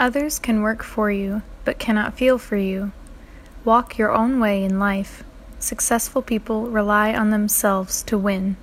Others can work for you, but cannot feel for you. Walk your own way in life. Successful people rely on themselves to win.